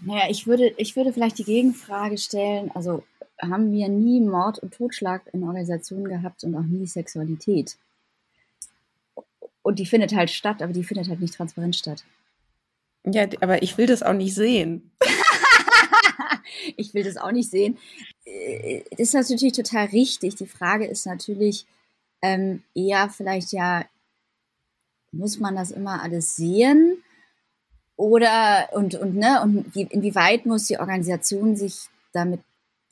Naja, ich würde, ich würde vielleicht die Gegenfrage stellen, also haben wir nie Mord und Totschlag in Organisationen gehabt und auch nie Sexualität. Und die findet halt statt, aber die findet halt nicht transparent statt. Ja, aber ich will das auch nicht sehen. ich will das auch nicht sehen. Äh, das ist natürlich total richtig. Die Frage ist natürlich ähm, eher vielleicht ja, muss man das immer alles sehen? Oder und, und ne, und wie, inwieweit muss die Organisation sich damit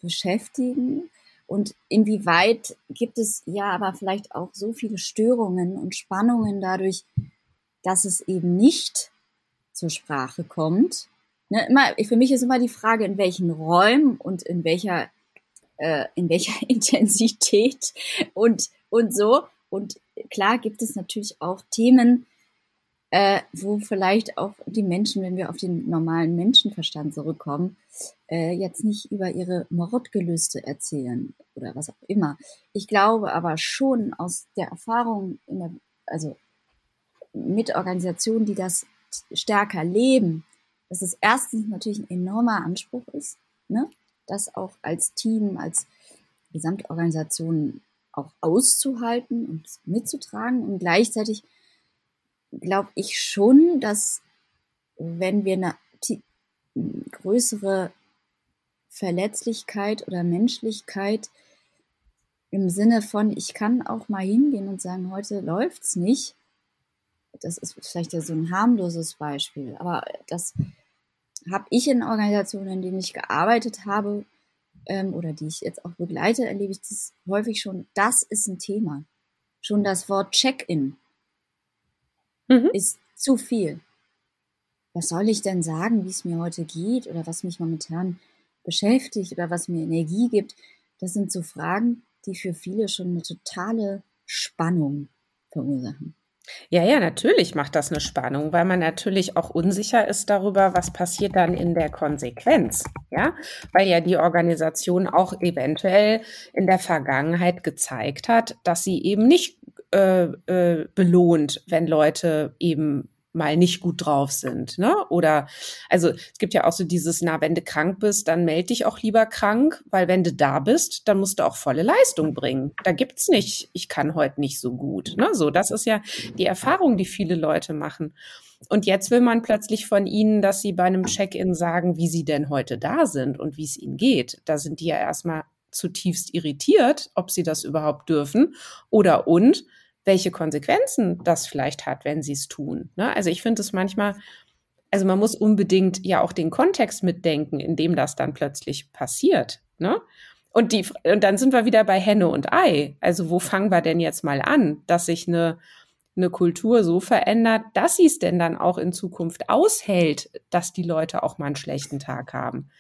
beschäftigen? Und inwieweit gibt es ja aber vielleicht auch so viele Störungen und Spannungen dadurch, dass es eben nicht zur Sprache kommt? Ne, immer, für mich ist immer die Frage, in welchen Räumen und in welcher, äh, in welcher Intensität und, und so. Und klar gibt es natürlich auch Themen, äh, wo vielleicht auch die Menschen, wenn wir auf den normalen Menschenverstand zurückkommen, äh, jetzt nicht über ihre Mordgelüste erzählen oder was auch immer. Ich glaube aber schon aus der Erfahrung, der, also mit Organisationen, die das stärker leben, dass es erstens natürlich ein enormer Anspruch ist, ne? das auch als Team, als Gesamtorganisation auch auszuhalten und mitzutragen und gleichzeitig glaube ich schon, dass wenn wir eine größere Verletzlichkeit oder Menschlichkeit im Sinne von, ich kann auch mal hingehen und sagen, heute läuft's nicht. Das ist vielleicht ja so ein harmloses Beispiel, aber das habe ich in Organisationen, in denen ich gearbeitet habe ähm, oder die ich jetzt auch begleite, erlebe ich das häufig schon. Das ist ein Thema. Schon das Wort Check-in mhm. ist zu viel. Was soll ich denn sagen, wie es mir heute geht oder was mich momentan beschäftigt oder was mir Energie gibt? Das sind so Fragen, die für viele schon eine totale Spannung verursachen. Ja, ja, natürlich macht das eine Spannung, weil man natürlich auch unsicher ist darüber, was passiert dann in der Konsequenz. Ja, weil ja die Organisation auch eventuell in der Vergangenheit gezeigt hat, dass sie eben nicht äh, äh, belohnt, wenn Leute eben mal nicht gut drauf sind, ne? Oder also es gibt ja auch so dieses, na, wenn du krank bist, dann melde dich auch lieber krank, weil wenn du da bist, dann musst du auch volle Leistung bringen. Da gibt's nicht, ich kann heute nicht so gut, ne? So, das ist ja die Erfahrung, die viele Leute machen. Und jetzt will man plötzlich von ihnen, dass sie bei einem Check-in sagen, wie sie denn heute da sind und wie es ihnen geht. Da sind die ja erstmal zutiefst irritiert, ob sie das überhaupt dürfen oder und welche Konsequenzen das vielleicht hat, wenn sie es tun. Ne? Also ich finde es manchmal, also man muss unbedingt ja auch den Kontext mitdenken, in dem das dann plötzlich passiert. Ne? Und, die, und dann sind wir wieder bei Henne und Ei. Also wo fangen wir denn jetzt mal an, dass sich eine, eine Kultur so verändert, dass sie es denn dann auch in Zukunft aushält, dass die Leute auch mal einen schlechten Tag haben.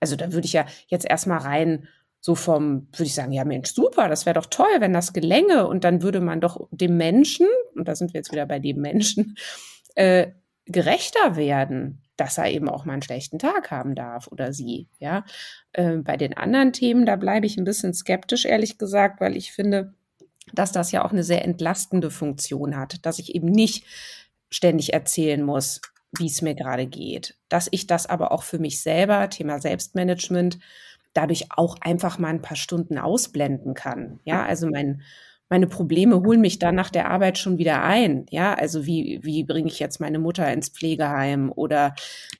Also da würde ich ja jetzt erstmal rein so vom, würde ich sagen, ja Mensch, super, das wäre doch toll, wenn das gelänge. Und dann würde man doch dem Menschen, und da sind wir jetzt wieder bei dem Menschen, äh, gerechter werden, dass er eben auch mal einen schlechten Tag haben darf oder sie. Ja, äh, bei den anderen Themen, da bleibe ich ein bisschen skeptisch, ehrlich gesagt, weil ich finde, dass das ja auch eine sehr entlastende Funktion hat, dass ich eben nicht ständig erzählen muss, wie es mir gerade geht, dass ich das aber auch für mich selber, Thema Selbstmanagement, dadurch auch einfach mal ein paar Stunden ausblenden kann. Ja, also mein meine Probleme holen mich dann nach der Arbeit schon wieder ein. Ja, also wie, wie bringe ich jetzt meine Mutter ins Pflegeheim oder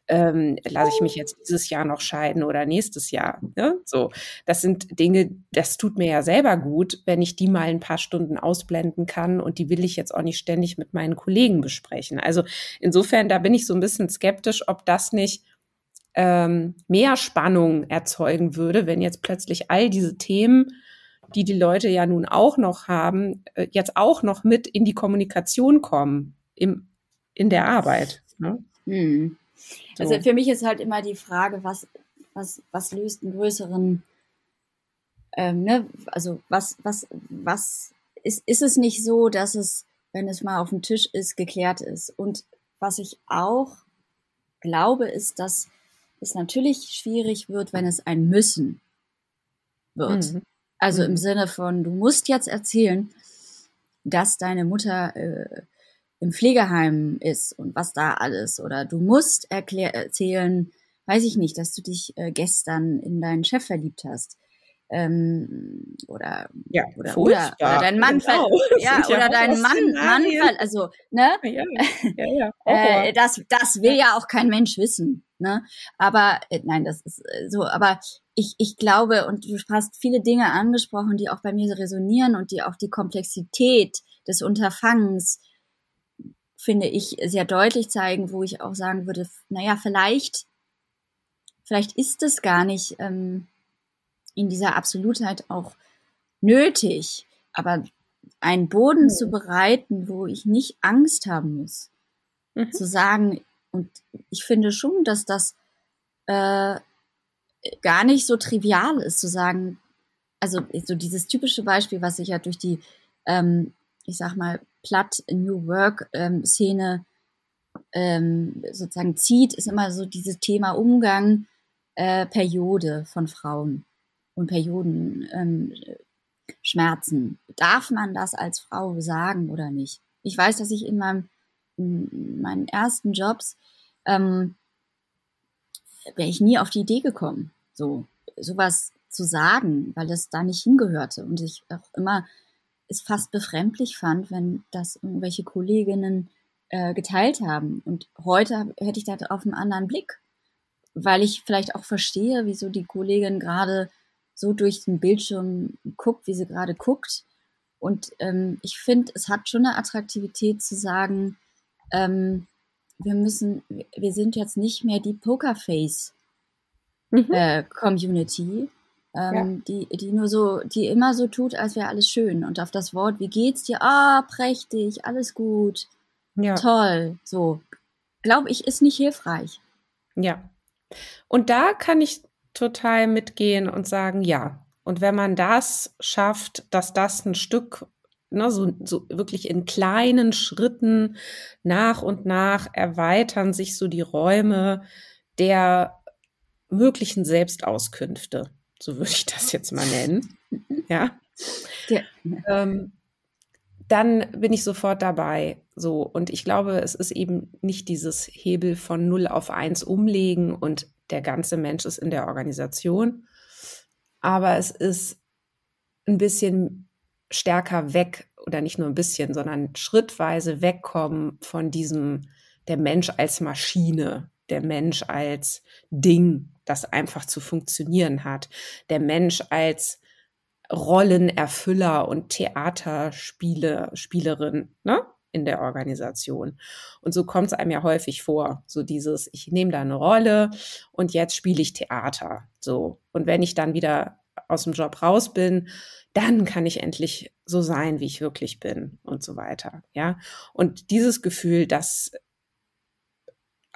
ähm, lasse ich mich jetzt dieses Jahr noch scheiden oder nächstes Jahr? Ne? So, das sind Dinge, das tut mir ja selber gut, wenn ich die mal ein paar Stunden ausblenden kann und die will ich jetzt auch nicht ständig mit meinen Kollegen besprechen. Also insofern, da bin ich so ein bisschen skeptisch, ob das nicht ähm, mehr Spannung erzeugen würde, wenn jetzt plötzlich all diese Themen die die Leute ja nun auch noch haben, äh, jetzt auch noch mit in die Kommunikation kommen im, in der Arbeit. Ne? Hm. So. Also für mich ist halt immer die Frage, was, was, was löst einen größeren, ähm, ne? also was, was, was ist, ist es nicht so, dass es, wenn es mal auf dem Tisch ist, geklärt ist? Und was ich auch glaube, ist, dass es natürlich schwierig wird, wenn es ein Müssen wird. Mhm. Also im mhm. Sinne von, du musst jetzt erzählen, dass deine Mutter äh, im Pflegeheim ist und was da alles. Oder du musst erklär erzählen, weiß ich nicht, dass du dich äh, gestern in deinen Chef verliebt hast. Ähm, oder, ja, oder, oder, oder, dein Mann genau. ja, oder ja dein Mann, Mann also ne? Ja, ja, ja. äh, das das will ja. auch kein Mensch wissen ne? Aber äh, nein das ist äh, so aber ich, ich glaube, und du hast viele Dinge angesprochen, die auch bei mir resonieren und die auch die Komplexität des Unterfangens, finde ich, sehr deutlich zeigen, wo ich auch sagen würde, naja, vielleicht, vielleicht ist es gar nicht ähm, in dieser Absolutheit auch nötig, aber einen Boden mhm. zu bereiten, wo ich nicht Angst haben muss, mhm. zu sagen, und ich finde schon, dass das äh, gar nicht so trivial ist zu sagen, also so dieses typische Beispiel, was sich ja durch die, ähm, ich sag mal, platt New Work ähm, Szene ähm, sozusagen zieht, ist immer so dieses Thema Umgang, äh, Periode von Frauen und Perioden, ähm, Schmerzen. Darf man das als Frau sagen oder nicht? Ich weiß, dass ich in meinem in meinen ersten Jobs ähm, wäre ich nie auf die Idee gekommen, so sowas zu sagen, weil das da nicht hingehörte und ich auch immer es fast befremdlich fand, wenn das irgendwelche Kolleginnen äh, geteilt haben. Und heute hätte ich da auf einen anderen Blick, weil ich vielleicht auch verstehe, wieso die Kollegin gerade so durch den Bildschirm guckt, wie sie gerade guckt. Und ähm, ich finde, es hat schon eine Attraktivität zu sagen, ähm, wir müssen, wir sind jetzt nicht mehr die Pokerface mhm. äh, Community, ähm, ja. die, die nur so, die immer so tut, als wäre alles schön. Und auf das Wort, wie geht's dir? Ah, prächtig, alles gut, ja. toll, so. Glaube ich, ist nicht hilfreich. Ja. Und da kann ich total mitgehen und sagen, ja. Und wenn man das schafft, dass das ein Stück ne, so, so wirklich in kleinen Schritten nach und nach erweitern sich so die Räume der möglichen Selbstauskünfte. So würde ich das jetzt mal nennen. Ja. ja. Ähm, dann bin ich sofort dabei. So. Und ich glaube, es ist eben nicht dieses Hebel von 0 auf 1 umlegen und der ganze Mensch ist in der Organisation. Aber es ist ein bisschen stärker weg oder nicht nur ein bisschen, sondern schrittweise wegkommen von diesem, der Mensch als Maschine, der Mensch als Ding, das einfach zu funktionieren hat, der Mensch als Rollenerfüller und Theaterspiele, Spielerin, ne? In der Organisation. Und so kommt es einem ja häufig vor. So dieses, ich nehme da eine Rolle und jetzt spiele ich Theater. So. Und wenn ich dann wieder aus dem Job raus bin, dann kann ich endlich so sein, wie ich wirklich bin und so weiter. Ja. Und dieses Gefühl, das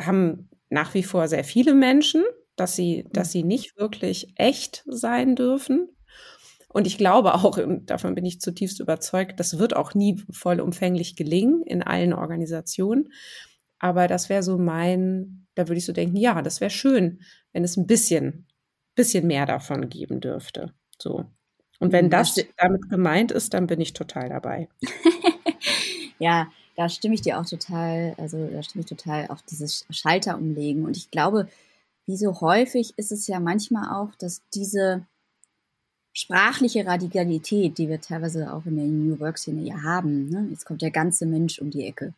haben nach wie vor sehr viele Menschen, dass sie, dass sie nicht wirklich echt sein dürfen. Und ich glaube auch, und davon bin ich zutiefst überzeugt, das wird auch nie vollumfänglich gelingen in allen Organisationen. Aber das wäre so mein, da würde ich so denken, ja, das wäre schön, wenn es ein bisschen, bisschen mehr davon geben dürfte. So. Und wenn das damit gemeint ist, dann bin ich total dabei. ja, da stimme ich dir auch total, also da stimme ich total auf dieses Schalter umlegen. Und ich glaube, wie so häufig ist es ja manchmal auch, dass diese sprachliche Radikalität, die wir teilweise auch in der New Work-Szene ja haben, ne? jetzt kommt der ganze Mensch um die Ecke,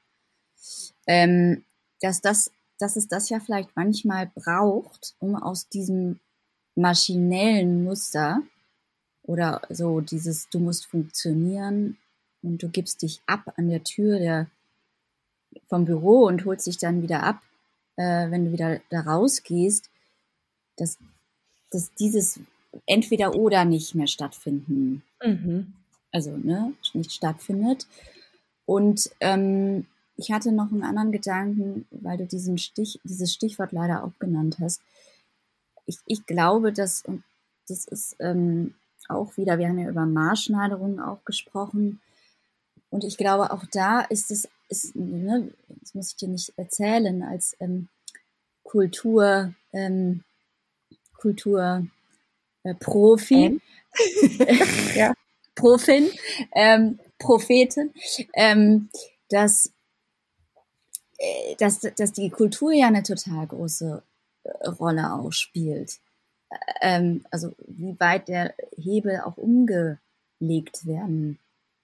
ähm, dass, das, dass es das ja vielleicht manchmal braucht, um aus diesem maschinellen Muster oder so dieses, du musst funktionieren und du gibst dich ab an der Tür der, vom Büro und holst dich dann wieder ab, äh, wenn du wieder da rausgehst, dass, dass dieses entweder oder nicht mehr stattfinden. Mhm. Also, ne, nicht stattfindet. Und ähm, ich hatte noch einen anderen Gedanken, weil du diesen Stich, dieses Stichwort leider auch genannt hast. Ich, ich glaube, dass, und das ist ähm, auch wieder, wir haben ja über Maßschneiderungen auch gesprochen. Und ich glaube, auch da ist es, ist, ne, das muss ich dir nicht erzählen, als ähm, Kultur, ähm, Kultur, äh, Profi, ja. Profin, ähm, Prophetin, ähm, dass, äh, dass, dass die Kultur ja eine total große äh, Rolle auch spielt. Ähm, also wie weit der Hebel auch umgelegt werden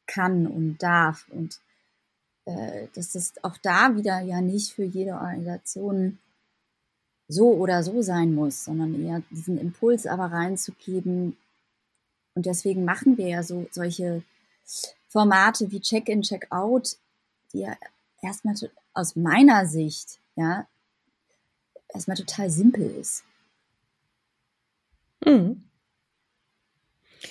kann und darf und äh, dass das auch da wieder ja nicht für jede Organisation so oder so sein muss, sondern eher diesen Impuls aber reinzugeben. Und deswegen machen wir ja so solche Formate wie Check-in, Check-out, die ja erstmal aus meiner Sicht, ja, erstmal total simpel ist. Mhm.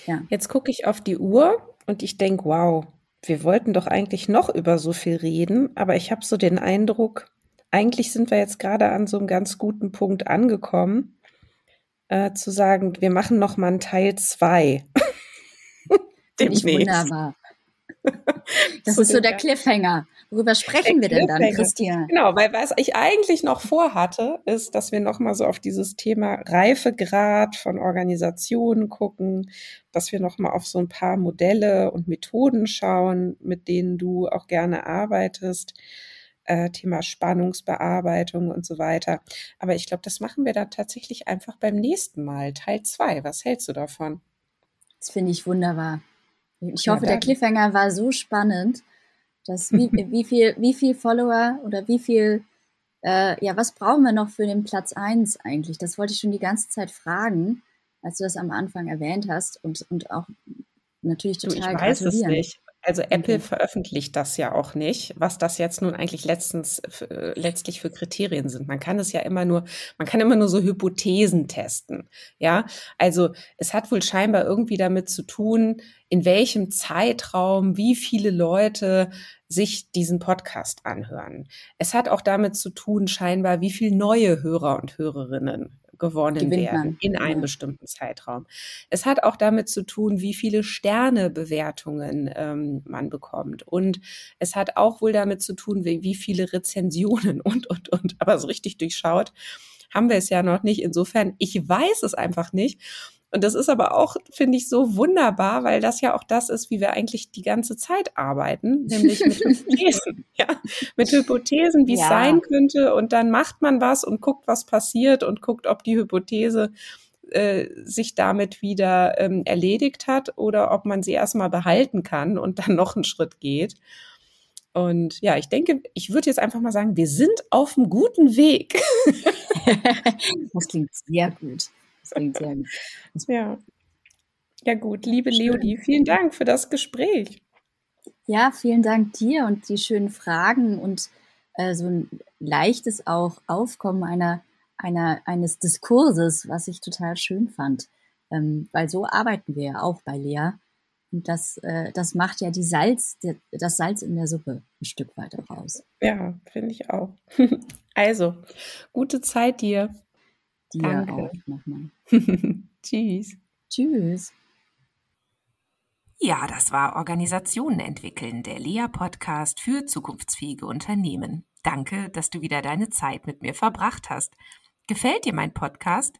Ja. Jetzt gucke ich auf die Uhr und ich denke, wow, wir wollten doch eigentlich noch über so viel reden, aber ich habe so den Eindruck, eigentlich sind wir jetzt gerade an so einem ganz guten Punkt angekommen, äh, zu sagen, wir machen noch mal einen Teil zwei. Finde ich wunderbar. Das ist so der Cliffhanger. Worüber sprechen wir denn dann, Christian? Genau, weil was ich eigentlich noch vorhatte, ist, dass wir noch mal so auf dieses Thema Reifegrad von Organisationen gucken, dass wir noch mal auf so ein paar Modelle und Methoden schauen, mit denen du auch gerne arbeitest äh, Thema Spannungsbearbeitung und so weiter. Aber ich glaube, das machen wir dann tatsächlich einfach beim nächsten Mal, Teil zwei. Was hältst du davon? Das finde ich wunderbar. Ich hoffe, ja, der Cliffhanger war so spannend, dass wie, wie viel, wie viel Follower oder wie viel, äh, ja, was brauchen wir noch für den Platz eins eigentlich? Das wollte ich schon die ganze Zeit fragen, als du das am Anfang erwähnt hast und, und auch natürlich total du, ich weiß es nicht. Also Apple veröffentlicht das ja auch nicht, was das jetzt nun eigentlich letztens äh, letztlich für Kriterien sind. Man kann es ja immer nur, man kann immer nur so Hypothesen testen. Ja, also es hat wohl scheinbar irgendwie damit zu tun, in welchem Zeitraum wie viele Leute sich diesen Podcast anhören. Es hat auch damit zu tun, scheinbar, wie viele neue Hörer und Hörerinnen gewonnen werden in einem ja. bestimmten Zeitraum. Es hat auch damit zu tun, wie viele Sternebewertungen ähm, man bekommt. Und es hat auch wohl damit zu tun, wie, wie viele Rezensionen und, und, und. Aber so richtig durchschaut haben wir es ja noch nicht. Insofern, ich weiß es einfach nicht. Und das ist aber auch, finde ich, so wunderbar, weil das ja auch das ist, wie wir eigentlich die ganze Zeit arbeiten, nämlich mit Hypothesen. ja, mit Hypothesen, wie es ja. sein könnte. Und dann macht man was und guckt, was passiert und guckt, ob die Hypothese äh, sich damit wieder ähm, erledigt hat oder ob man sie erstmal behalten kann und dann noch einen Schritt geht. Und ja, ich denke, ich würde jetzt einfach mal sagen, wir sind auf einem guten Weg. das klingt sehr gut. Klingt sehr gut. Ja. Ja, gut, liebe. Leonie, vielen Dank für das Gespräch. Ja, vielen Dank dir und die schönen Fragen und äh, so ein leichtes auch Aufkommen einer, einer, eines Diskurses, was ich total schön fand. Ähm, weil so arbeiten wir ja auch bei Lea. Und das, äh, das macht ja die Salz, der, das Salz in der Suppe ein Stück weit raus. Ja, finde ich auch. also, gute Zeit dir. Dir Danke. auch nochmal. Tschüss. Tschüss. Ja, das war Organisationen entwickeln, der Lea-Podcast für zukunftsfähige Unternehmen. Danke, dass du wieder deine Zeit mit mir verbracht hast. Gefällt dir mein Podcast?